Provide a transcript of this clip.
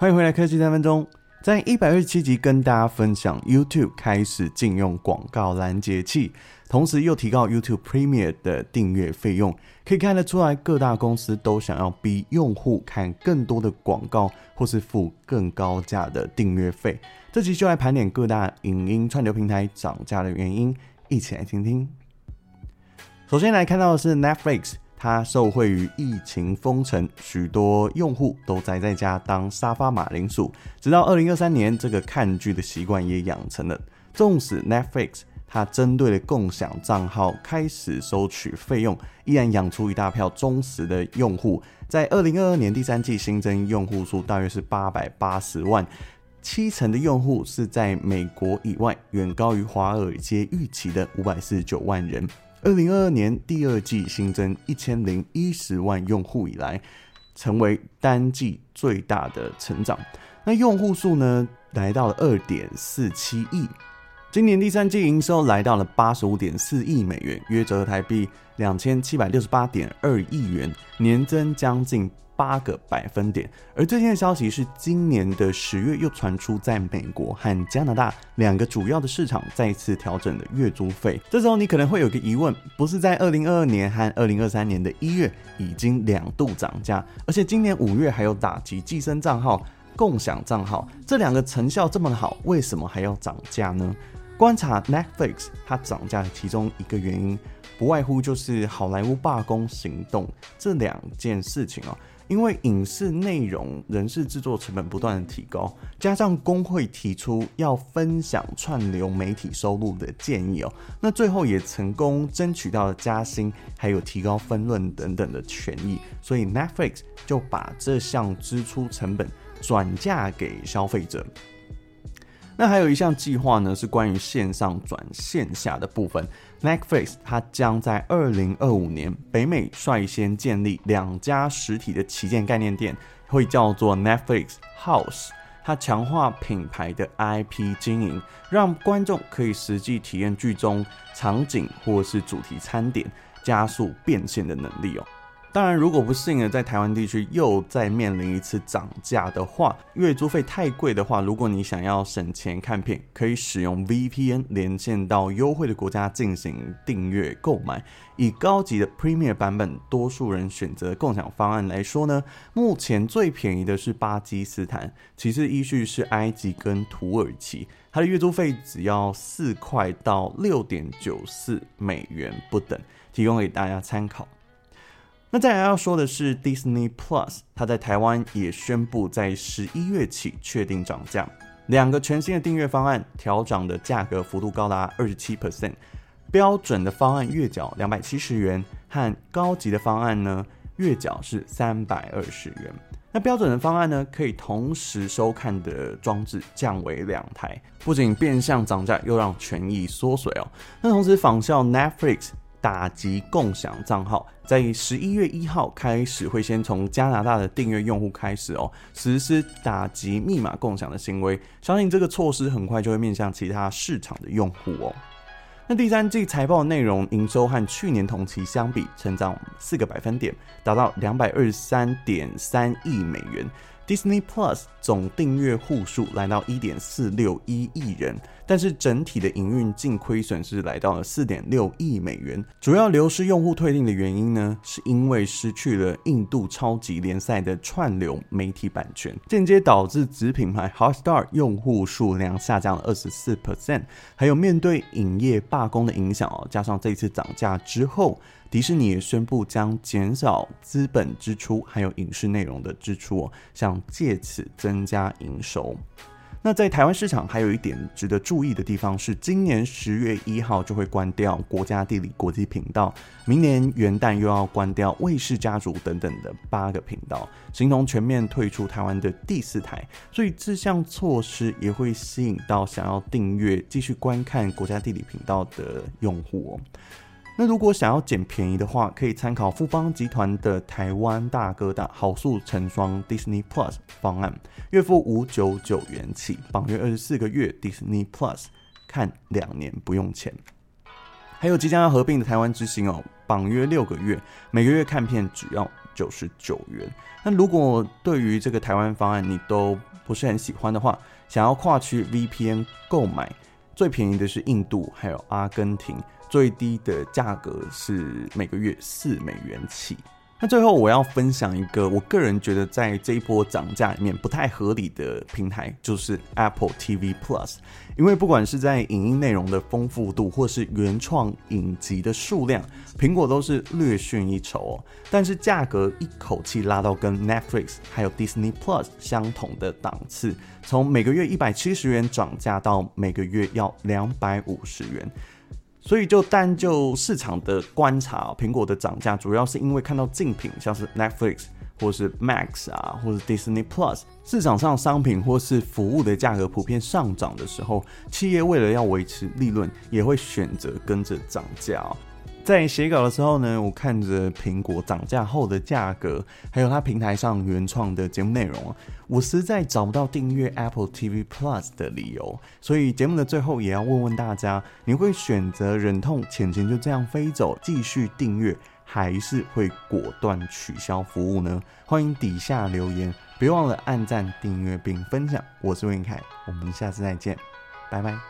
欢迎回来，科技三分钟。在一百二十七集跟大家分享，YouTube 开始禁用广告拦截器，同时又提高 YouTube Premier 的订阅费用。可以看得出来，各大公司都想要逼用户看更多的广告，或是付更高价的订阅费。这集就来盘点各大影音串流平台涨价的原因，一起来听听。首先来看到的是 Netflix。它受惠于疫情封城，许多用户都宅在家当沙发马铃薯。直到二零二三年，这个看剧的习惯也养成了。纵使 Netflix 它针对了共享账号开始收取费用，依然养出一大票忠实的用户。在二零二二年第三季新增用户数大约是八百八十万，七成的用户是在美国以外，远高于华尔街预期的五百四十九万人。二零二二年第二季新增一千零一十万用户以来，成为单季最大的成长。那用户数呢，来到了二点四七亿。今年第三季营收来到了八十五点四亿美元，约折合台币两千七百六十八点二亿元，年增将近。八个百分点，而最近的消息是，今年的十月又传出，在美国和加拿大两个主要的市场再次调整了月租费。这时候你可能会有个疑问，不是在二零二二年和二零二三年的一月已经两度涨价，而且今年五月还有打击寄生账号、共享账号，这两个成效这么好，为什么还要涨价呢？观察 Netflix 它涨价的其中一个原因，不外乎就是好莱坞罢工行动这两件事情哦。因为影视内容人事制作成本不断的提高，加上工会提出要分享串流媒体收入的建议哦，那最后也成功争取到了加薪，还有提高分润等等的权益，所以 Netflix 就把这项支出成本转嫁给消费者。那还有一项计划呢，是关于线上转线下的部分。Netflix 它将在二零二五年北美率先建立两家实体的旗舰概念店，会叫做 Netflix House。它强化品牌的 IP 经营，让观众可以实际体验剧中场景或是主题餐点，加速变现的能力哦。当然，如果不幸的在台湾地区又再面临一次涨价的话，月租费太贵的话，如果你想要省钱看片，可以使用 VPN 连线到优惠的国家进行订阅购买。以高级的 Premier 版本，多数人选择共享方案来说呢，目前最便宜的是巴基斯坦，其次依序是埃及跟土耳其，它的月租费只要四块到六点九四美元不等，提供给大家参考。那再来要说的是，Disney Plus，它在台湾也宣布在十一月起确定涨价，两个全新的订阅方案调涨的价格幅度高达二十七 percent，标准的方案月缴两百七十元，和高级的方案呢月缴是三百二十元。那标准的方案呢可以同时收看的装置降为两台，不仅变相涨价，又让权益缩水哦。那同时仿效 Netflix。打击共享账号，在十一月一号开始会先从加拿大的订阅用户开始哦，实施打击密码共享的行为。相信这个措施很快就会面向其他市场的用户哦。那第三季财报内容，营收和去年同期相比，成长四个百分点，达到两百二十三点三亿美元。Disney Plus 总订阅户数来到一点四六一亿人，但是整体的营运净亏损是来到了四点六亿美元。主要流失用户退订的原因呢，是因为失去了印度超级联赛的串流媒体版权，间接导致子品牌 Hotstar 用户数量下降了二十四 percent。还有面对影业罢工的影响哦，加上这次涨价之后。迪士尼也宣布将减少资本支出，还有影视内容的支出哦，像借此增加营收。那在台湾市场还有一点值得注意的地方是，今年十月一号就会关掉国家地理国际频道，明年元旦又要关掉卫视家族等等的八个频道，形同全面退出台湾的第四台。所以这项措施也会吸引到想要订阅继续观看国家地理频道的用户哦。那如果想要捡便宜的话，可以参考富邦集团的台湾大哥大好速成双 Disney Plus 方案，月付五九九元起，绑约二十四个月，Disney Plus 看两年不用钱。还有即将要合并的台湾之星哦，绑约六个月，每个月看片只要九十九元。那如果对于这个台湾方案你都不是很喜欢的话，想要跨区 VPN 购买，最便宜的是印度，还有阿根廷，最低的价格是每个月四美元起。那最后我要分享一个我个人觉得在这一波涨价里面不太合理的平台，就是 Apple TV Plus。因为不管是在影音内容的丰富度，或是原创影集的数量，苹果都是略逊一筹哦。但是价格一口气拉到跟 Netflix 还有 Disney Plus 相同的档次，从每个月一百七十元涨价到每个月要两百五十元。所以，就单就市场的观察，苹果的涨价主要是因为看到竞品，像是 Netflix 或是 Max 啊，或是 Disney Plus，市场上商品或是服务的价格普遍上涨的时候，企业为了要维持利润，也会选择跟着涨价。在写稿的时候呢，我看着苹果涨价后的价格，还有它平台上原创的节目内容，我实在找不到订阅 Apple TV Plus 的理由。所以节目的最后也要问问大家：你会选择忍痛钱钱就这样飞走，继续订阅，还是会果断取消服务呢？欢迎底下留言，别忘了按赞、订阅并分享。我是魏凯，我们下次再见，拜拜。